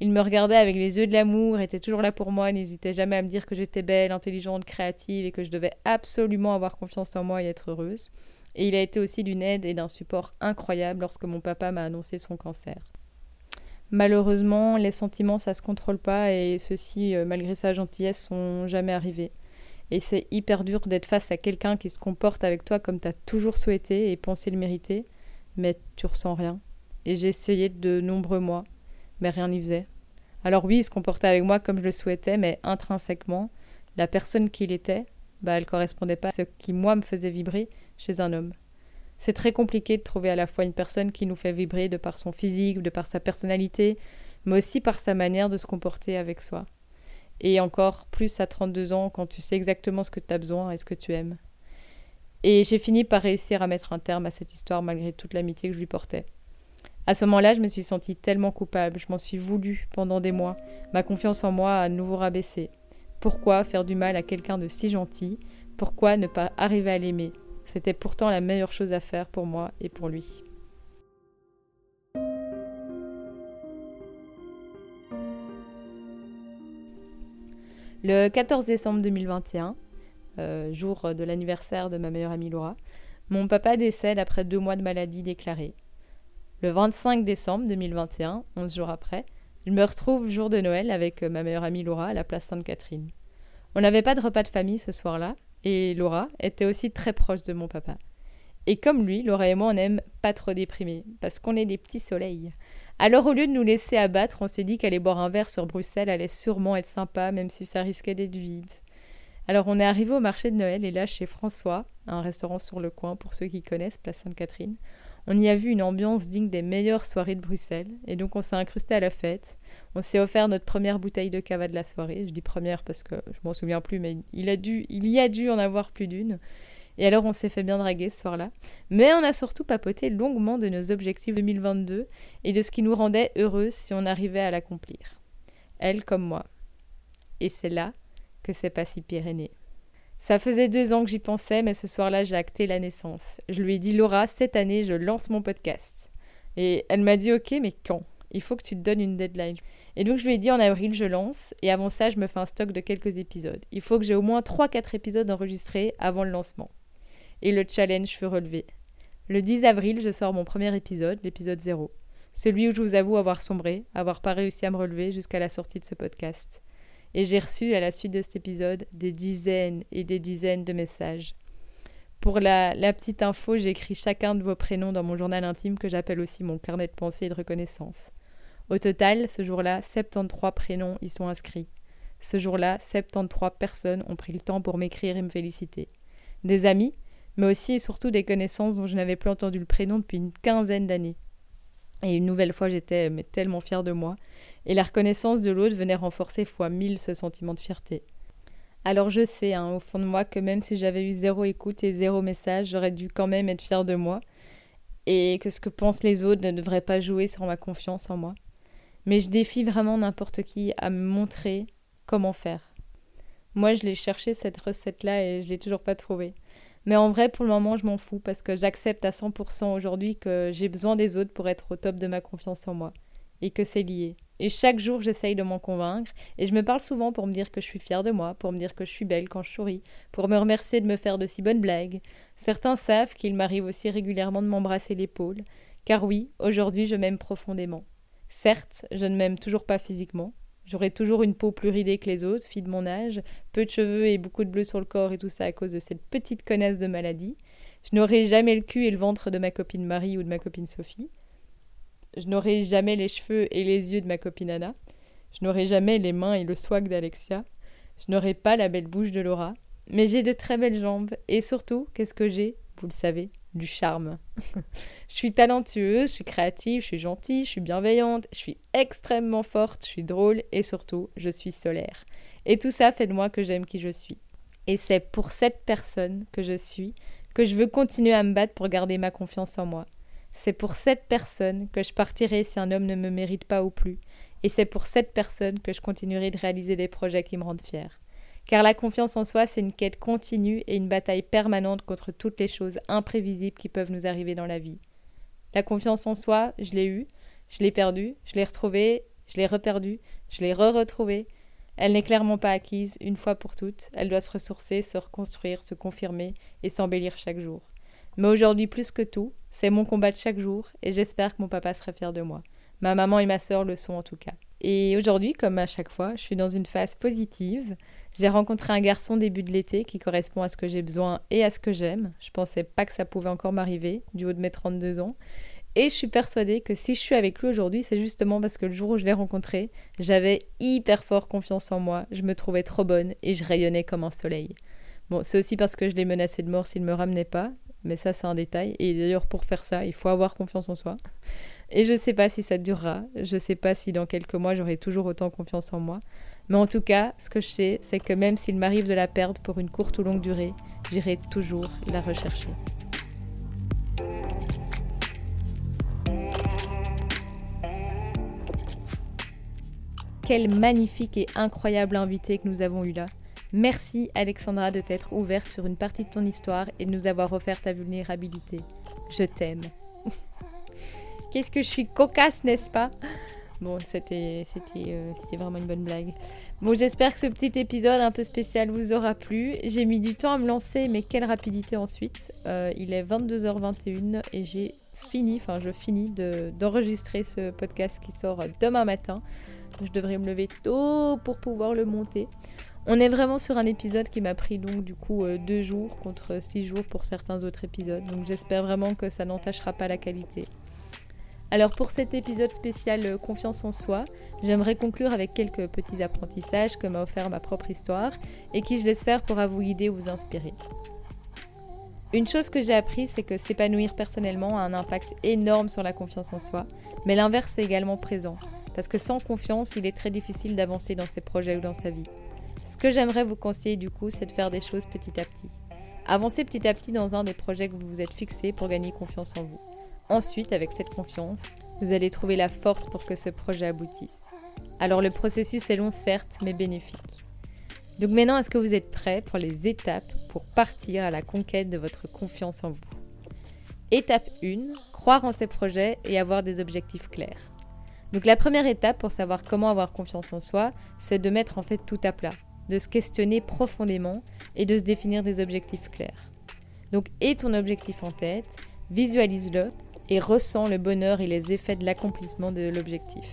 Il me regardait avec les yeux de l'amour, était toujours là pour moi, n'hésitait jamais à me dire que j'étais belle, intelligente, créative et que je devais absolument avoir confiance en moi et être heureuse. Et il a été aussi d'une aide et d'un support incroyable lorsque mon papa m'a annoncé son cancer. Malheureusement, les sentiments, ça se contrôle pas et ceux-ci, euh, malgré sa gentillesse, sont jamais arrivés. Et c'est hyper dur d'être face à quelqu'un qui se comporte avec toi comme tu as toujours souhaité et pensé le mériter, mais tu ressens rien. Et j'ai essayé de nombreux mois, mais rien n'y faisait. Alors oui, il se comportait avec moi comme je le souhaitais, mais intrinsèquement, la personne qu'il était, bah, elle correspondait pas à ce qui moi me faisait vibrer chez un homme. C'est très compliqué de trouver à la fois une personne qui nous fait vibrer de par son physique, de par sa personnalité, mais aussi par sa manière de se comporter avec soi. Et encore plus à 32 ans quand tu sais exactement ce que tu as besoin et ce que tu aimes. Et j'ai fini par réussir à mettre un terme à cette histoire malgré toute l'amitié que je lui portais. À ce moment-là, je me suis sentie tellement coupable, je m'en suis voulu pendant des mois, ma confiance en moi a à nouveau rabaissé. Pourquoi faire du mal à quelqu'un de si gentil? Pourquoi ne pas arriver à l'aimer? C'était pourtant la meilleure chose à faire pour moi et pour lui. Le 14 décembre 2021, euh, jour de l'anniversaire de ma meilleure amie Laura, mon papa décède après deux mois de maladie déclarée. Le 25 décembre 2021, 11 jours après, je me retrouve jour de Noël avec ma meilleure amie Laura à la place Sainte-Catherine. On n'avait pas de repas de famille ce soir-là, et Laura était aussi très proche de mon papa. Et comme lui, Laura et moi, on n'aime pas trop déprimer, parce qu'on est des petits soleils. Alors au lieu de nous laisser abattre, on s'est dit qu'aller boire un verre sur Bruxelles allait sûrement être sympa, même si ça risquait d'être vide. Alors on est arrivé au marché de Noël, et là, chez François, un restaurant sur le coin, pour ceux qui connaissent, Place Sainte-Catherine, on y a vu une ambiance digne des meilleures soirées de Bruxelles, et donc on s'est incrusté à la fête. On s'est offert notre première bouteille de cava de la soirée. Je dis première parce que je m'en souviens plus, mais il, a dû, il y a dû en avoir plus d'une. Et alors on s'est fait bien draguer ce soir-là. Mais on a surtout papoté longuement de nos objectifs 2022 et de ce qui nous rendait heureux si on arrivait à l'accomplir. Elle comme moi. Et c'est là que c'est pas si Pyrénées. Ça faisait deux ans que j'y pensais, mais ce soir-là, j'ai acté la naissance. Je lui ai dit, Laura, cette année, je lance mon podcast. Et elle m'a dit, ok, mais quand? Il faut que tu te donnes une deadline. Et donc, je lui ai dit, en avril, je lance, et avant ça, je me fais un stock de quelques épisodes. Il faut que j'ai au moins 3-4 épisodes enregistrés avant le lancement et le challenge fut relevé. Le 10 avril, je sors mon premier épisode, l'épisode 0. Celui où je vous avoue avoir sombré, avoir pas réussi à me relever jusqu'à la sortie de ce podcast. Et j'ai reçu, à la suite de cet épisode, des dizaines et des dizaines de messages. Pour la, petite info, j'ai écrit chacun de vos prénoms dans mon journal intime que j'appelle aussi mon carnet de pensée et de reconnaissance. Au total, ce jour-là, 73 prénoms y sont inscrits. Ce jour-là, 73 personnes ont pris le temps pour m'écrire et me féliciter. Des amis, mais aussi et surtout des connaissances dont je n'avais plus entendu le prénom depuis une quinzaine d'années. Et une nouvelle fois, j'étais tellement fière de moi, et la reconnaissance de l'autre venait renforcer fois mille ce sentiment de fierté. Alors je sais, hein, au fond de moi, que même si j'avais eu zéro écoute et zéro message, j'aurais dû quand même être fière de moi, et que ce que pensent les autres ne devrait pas jouer sur ma confiance en moi. Mais je défie vraiment n'importe qui à me montrer comment faire. Moi, je l'ai cherché cette recette-là et je l'ai toujours pas trouvée. Mais en vrai, pour le moment, je m'en fous parce que j'accepte à 100% aujourd'hui que j'ai besoin des autres pour être au top de ma confiance en moi et que c'est lié. Et chaque jour, j'essaye de m'en convaincre et je me parle souvent pour me dire que je suis fière de moi, pour me dire que je suis belle quand je souris, pour me remercier de me faire de si bonnes blagues. Certains savent qu'il m'arrive aussi régulièrement de m'embrasser l'épaule, car oui, aujourd'hui, je m'aime profondément. Certes, je ne m'aime toujours pas physiquement, J'aurai toujours une peau plus ridée que les autres, fille de mon âge, peu de cheveux et beaucoup de bleu sur le corps et tout ça à cause de cette petite connasse de maladie. Je n'aurai jamais le cul et le ventre de ma copine Marie ou de ma copine Sophie. Je n'aurai jamais les cheveux et les yeux de ma copine Anna. Je n'aurai jamais les mains et le swag d'Alexia. Je n'aurai pas la belle bouche de Laura. Mais j'ai de très belles jambes. Et surtout, qu'est-ce que j'ai? Vous le savez, du charme. je suis talentueuse, je suis créative, je suis gentille, je suis bienveillante, je suis extrêmement forte, je suis drôle et surtout, je suis solaire. Et tout ça fait de moi que j'aime qui je suis. Et c'est pour cette personne que je suis que je veux continuer à me battre pour garder ma confiance en moi. C'est pour cette personne que je partirai si un homme ne me mérite pas ou plus. Et c'est pour cette personne que je continuerai de réaliser des projets qui me rendent fière car la confiance en soi, c'est une quête continue et une bataille permanente contre toutes les choses imprévisibles qui peuvent nous arriver dans la vie. La confiance en soi, je l'ai eue, je l'ai perdue, je l'ai retrouvée, je l'ai reperdue, je l'ai re-retrouvée. Elle n'est clairement pas acquise une fois pour toutes, elle doit se ressourcer, se reconstruire, se confirmer et s'embellir chaque jour. Mais aujourd'hui plus que tout, c'est mon combat de chaque jour et j'espère que mon papa sera fier de moi. Ma maman et ma sœur le sont en tout cas. Et aujourd'hui, comme à chaque fois, je suis dans une phase positive. J'ai rencontré un garçon début de l'été qui correspond à ce que j'ai besoin et à ce que j'aime. Je pensais pas que ça pouvait encore m'arriver du haut de mes 32 ans. Et je suis persuadée que si je suis avec lui aujourd'hui, c'est justement parce que le jour où je l'ai rencontré, j'avais hyper fort confiance en moi, je me trouvais trop bonne et je rayonnais comme un soleil. Bon, c'est aussi parce que je l'ai menacé de mort s'il ne me ramenait pas, mais ça c'est un détail. Et d'ailleurs pour faire ça, il faut avoir confiance en soi. Et je sais pas si ça durera, je sais pas si dans quelques mois j'aurai toujours autant confiance en moi. Mais en tout cas, ce que je sais, c'est que même s'il m'arrive de la perdre pour une courte ou longue durée, j'irai toujours la rechercher. Quel magnifique et incroyable invité que nous avons eu là. Merci Alexandra de t'être ouverte sur une partie de ton histoire et de nous avoir offert ta vulnérabilité. Je t'aime. Qu'est-ce que je suis cocasse, n'est-ce pas? Bon, c'était euh, c'était vraiment une bonne blague. Bon, j'espère que ce petit épisode un peu spécial vous aura plu. J'ai mis du temps à me lancer, mais quelle rapidité ensuite. Euh, il est 22h21 et j'ai fini, enfin je finis d'enregistrer ce podcast qui sort demain matin. Je devrais me lever tôt pour pouvoir le monter. On est vraiment sur un épisode qui m'a pris donc du coup euh, deux jours contre six jours pour certains autres épisodes. Donc j'espère vraiment que ça n'entachera pas la qualité. Alors pour cet épisode spécial euh, Confiance en soi, j'aimerais conclure avec quelques petits apprentissages que m'a offert ma propre histoire et qui je l'espère pourra vous guider ou vous inspirer. Une chose que j'ai appris, c'est que s'épanouir personnellement a un impact énorme sur la confiance en soi, mais l'inverse est également présent, parce que sans confiance, il est très difficile d'avancer dans ses projets ou dans sa vie. Ce que j'aimerais vous conseiller du coup, c'est de faire des choses petit à petit. Avancez petit à petit dans un des projets que vous vous êtes fixés pour gagner confiance en vous. Ensuite, avec cette confiance, vous allez trouver la force pour que ce projet aboutisse. Alors le processus est long certes, mais bénéfique. Donc maintenant, est-ce que vous êtes prêts pour les étapes pour partir à la conquête de votre confiance en vous? Étape 1, croire en ses projets et avoir des objectifs clairs. Donc la première étape pour savoir comment avoir confiance en soi, c'est de mettre en fait tout à plat de se questionner profondément et de se définir des objectifs clairs. Donc aie ton objectif en tête, visualise-le et ressens le bonheur et les effets de l'accomplissement de l'objectif.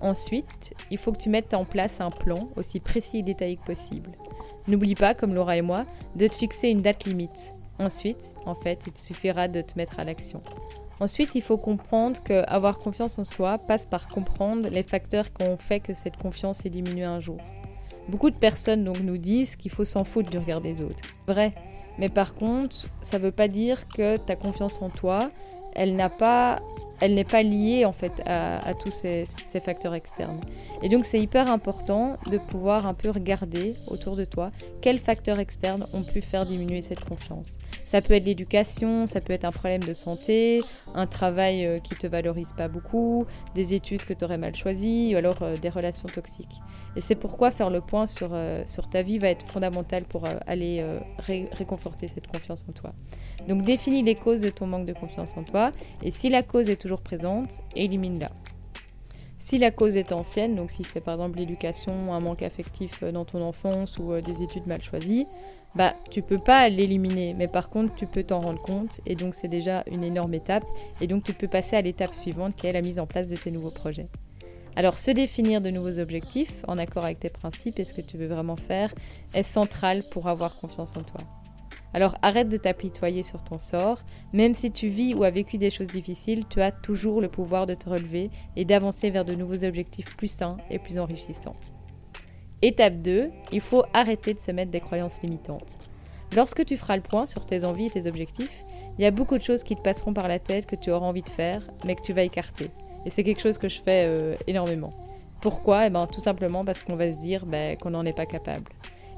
Ensuite, il faut que tu mettes en place un plan aussi précis et détaillé que possible. N'oublie pas, comme Laura et moi, de te fixer une date limite. Ensuite, en fait, il te suffira de te mettre à l'action. Ensuite, il faut comprendre que avoir confiance en soi passe par comprendre les facteurs qui ont fait que cette confiance est diminuée un jour. Beaucoup de personnes donc nous disent qu'il faut s'en foutre du regard des autres. Vrai. Mais par contre, ça ne veut pas dire que ta confiance en toi, elle n'a pas elle n'est pas liée en fait à, tous ces, facteurs externes. Et donc c'est hyper important de pouvoir un peu regarder autour de toi quels facteurs externes ont pu faire diminuer cette confiance. Ça peut être l'éducation, ça peut être un problème de santé, un travail euh, qui te valorise pas beaucoup, des études que tu aurais mal choisies ou alors euh, des relations toxiques. Et c'est pourquoi faire le point sur, euh, sur ta vie va être fondamental pour aller réconforter cette confiance en toi. Donc définis les causes de ton manque de confiance en toi et si la cause est toujours présente, élimine-la. Si la cause est ancienne, donc si c'est par exemple l'éducation, un manque affectif euh, dans ton enfance ou euh, des études mal choisies, bah tu peux pas l'éliminer, mais par contre tu peux t'en rendre compte et donc c'est déjà une énorme étape et donc tu peux passer à l'étape suivante qui est la mise en place de tes nouveaux projets. Alors se définir de nouveaux objectifs en accord avec tes principes et ce que tu veux vraiment faire est central pour avoir confiance en toi. Alors arrête de t'apitoyer sur ton sort. Même si tu vis ou as vécu des choses difficiles, tu as toujours le pouvoir de te relever et d'avancer vers de nouveaux objectifs plus sains et plus enrichissants. Étape 2, il faut arrêter de se mettre des croyances limitantes. Lorsque tu feras le point sur tes envies et tes objectifs, il y a beaucoup de choses qui te passeront par la tête que tu auras envie de faire, mais que tu vas écarter. Et c'est quelque chose que je fais euh, énormément. Pourquoi? Eh bien, tout simplement parce qu'on va se dire ben, qu'on n'en est pas capable.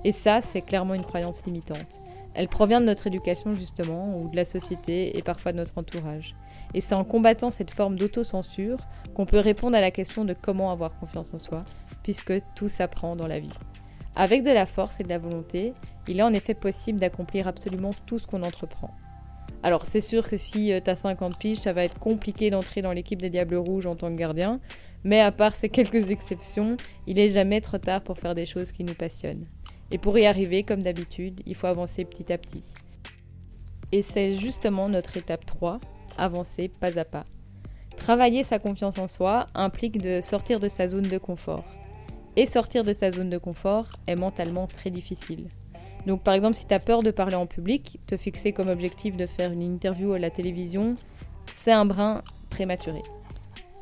Et ça, c'est clairement une croyance limitante. Elle provient de notre éducation justement, ou de la société et parfois de notre entourage. Et c'est en combattant cette forme d'autocensure qu'on peut répondre à la question de comment avoir confiance en soi, puisque tout s'apprend dans la vie. Avec de la force et de la volonté, il est en effet possible d'accomplir absolument tout ce qu'on entreprend. Alors c'est sûr que si euh, tu as 50 piges, ça va être compliqué d'entrer dans l'équipe des Diables Rouges en tant que gardien, mais à part ces quelques exceptions, il est jamais trop tard pour faire des choses qui nous passionnent. Et pour y arriver, comme d'habitude, il faut avancer petit à petit. Et c'est justement notre étape 3, avancer pas à pas. Travailler sa confiance en soi implique de sortir de sa zone de confort. Et sortir de sa zone de confort est mentalement très difficile. Donc par exemple, si tu as peur de parler en public, te fixer comme objectif de faire une interview à la télévision, c'est un brin prématuré.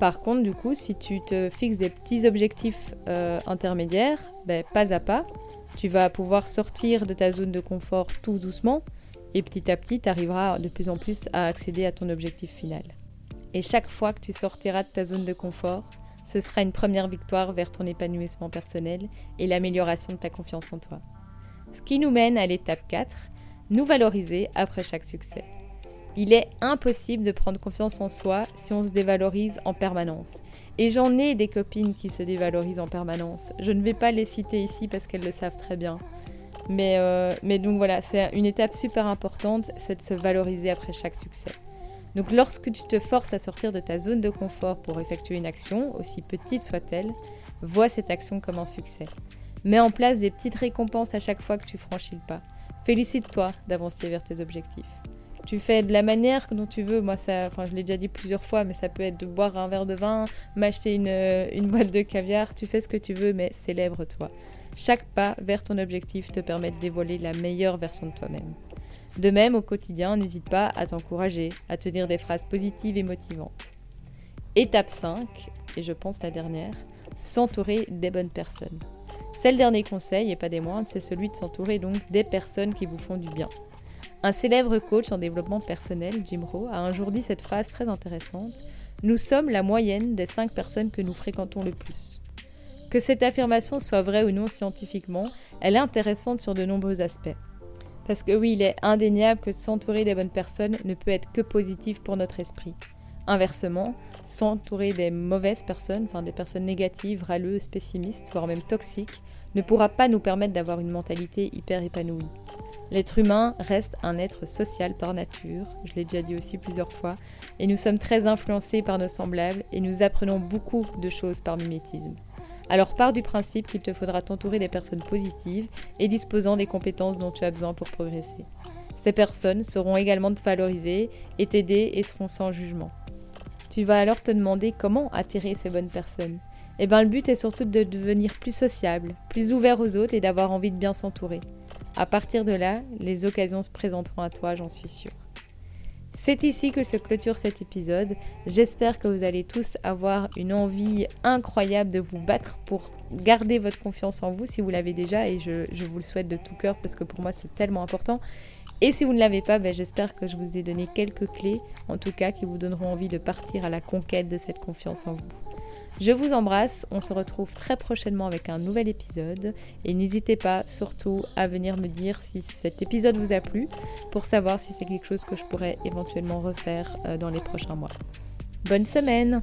Par contre, du coup, si tu te fixes des petits objectifs euh, intermédiaires, ben, pas à pas, tu vas pouvoir sortir de ta zone de confort tout doucement et petit à petit, tu arriveras de plus en plus à accéder à ton objectif final. Et chaque fois que tu sortiras de ta zone de confort, ce sera une première victoire vers ton épanouissement personnel et l'amélioration de ta confiance en toi. Ce qui nous mène à l'étape 4, nous valoriser après chaque succès. Il est impossible de prendre confiance en soi si on se dévalorise en permanence. Et j'en ai des copines qui se dévalorisent en permanence. Je ne vais pas les citer ici parce qu'elles le savent très bien. Mais, euh, mais donc voilà, c'est une étape super importante, c'est de se valoriser après chaque succès. Donc lorsque tu te forces à sortir de ta zone de confort pour effectuer une action, aussi petite soit-elle, vois cette action comme un succès. Mets en place des petites récompenses à chaque fois que tu franchis le pas. Félicite-toi d'avancer vers tes objectifs. Tu fais de la manière dont tu veux. Moi, ça, je l'ai déjà dit plusieurs fois, mais ça peut être de boire un verre de vin, m'acheter une, une boîte de caviar. Tu fais ce que tu veux, mais célèbre-toi. Chaque pas vers ton objectif te permet de dévoiler la meilleure version de toi-même. De même, au quotidien, n'hésite pas à t'encourager, à te dire des phrases positives et motivantes. Étape 5, et je pense la dernière, s'entourer des bonnes personnes. C'est le dernier conseil, et pas des moindres, c'est celui de s'entourer donc des personnes qui vous font du bien. Un célèbre coach en développement personnel, Jim Rohn, a un jour dit cette phrase très intéressante Nous sommes la moyenne des 5 personnes que nous fréquentons le plus. Que cette affirmation soit vraie ou non scientifiquement, elle est intéressante sur de nombreux aspects. Parce que oui, il est indéniable que s'entourer des bonnes personnes ne peut être que positif pour notre esprit. Inversement, s'entourer des mauvaises personnes, enfin des personnes négatives, râleuses, pessimistes, voire même toxiques, ne pourra pas nous permettre d'avoir une mentalité hyper épanouie. L'être humain reste un être social par nature, je l'ai déjà dit aussi plusieurs fois, et nous sommes très influencés par nos semblables et nous apprenons beaucoup de choses par mimétisme. Alors pars du principe qu'il te faudra t'entourer des personnes positives et disposant des compétences dont tu as besoin pour progresser. Ces personnes seront également te valoriser et t'aider et seront sans jugement. Tu vas alors te demander comment attirer ces bonnes personnes. Eh bien le but est surtout de devenir plus sociable, plus ouvert aux autres et d'avoir envie de bien s'entourer. À partir de là, les occasions se présenteront à toi, j'en suis sûre. C'est ici que se clôture cet épisode. J'espère que vous allez tous avoir une envie incroyable de vous battre pour garder votre confiance en vous si vous l'avez déjà et je, vous le souhaite de tout cœur parce que pour moi c'est tellement important. Et si vous ne l'avez pas, ben, j'espère que je vous ai donné quelques clés, en tout cas, qui vous donneront envie de partir à la conquête de cette confiance en vous. Je vous embrasse, on se retrouve très prochainement avec un nouvel épisode et n'hésitez pas surtout à venir me dire si cet épisode vous a plu pour savoir si c'est quelque chose que je pourrais éventuellement refaire euh, dans les prochains mois. Bonne semaine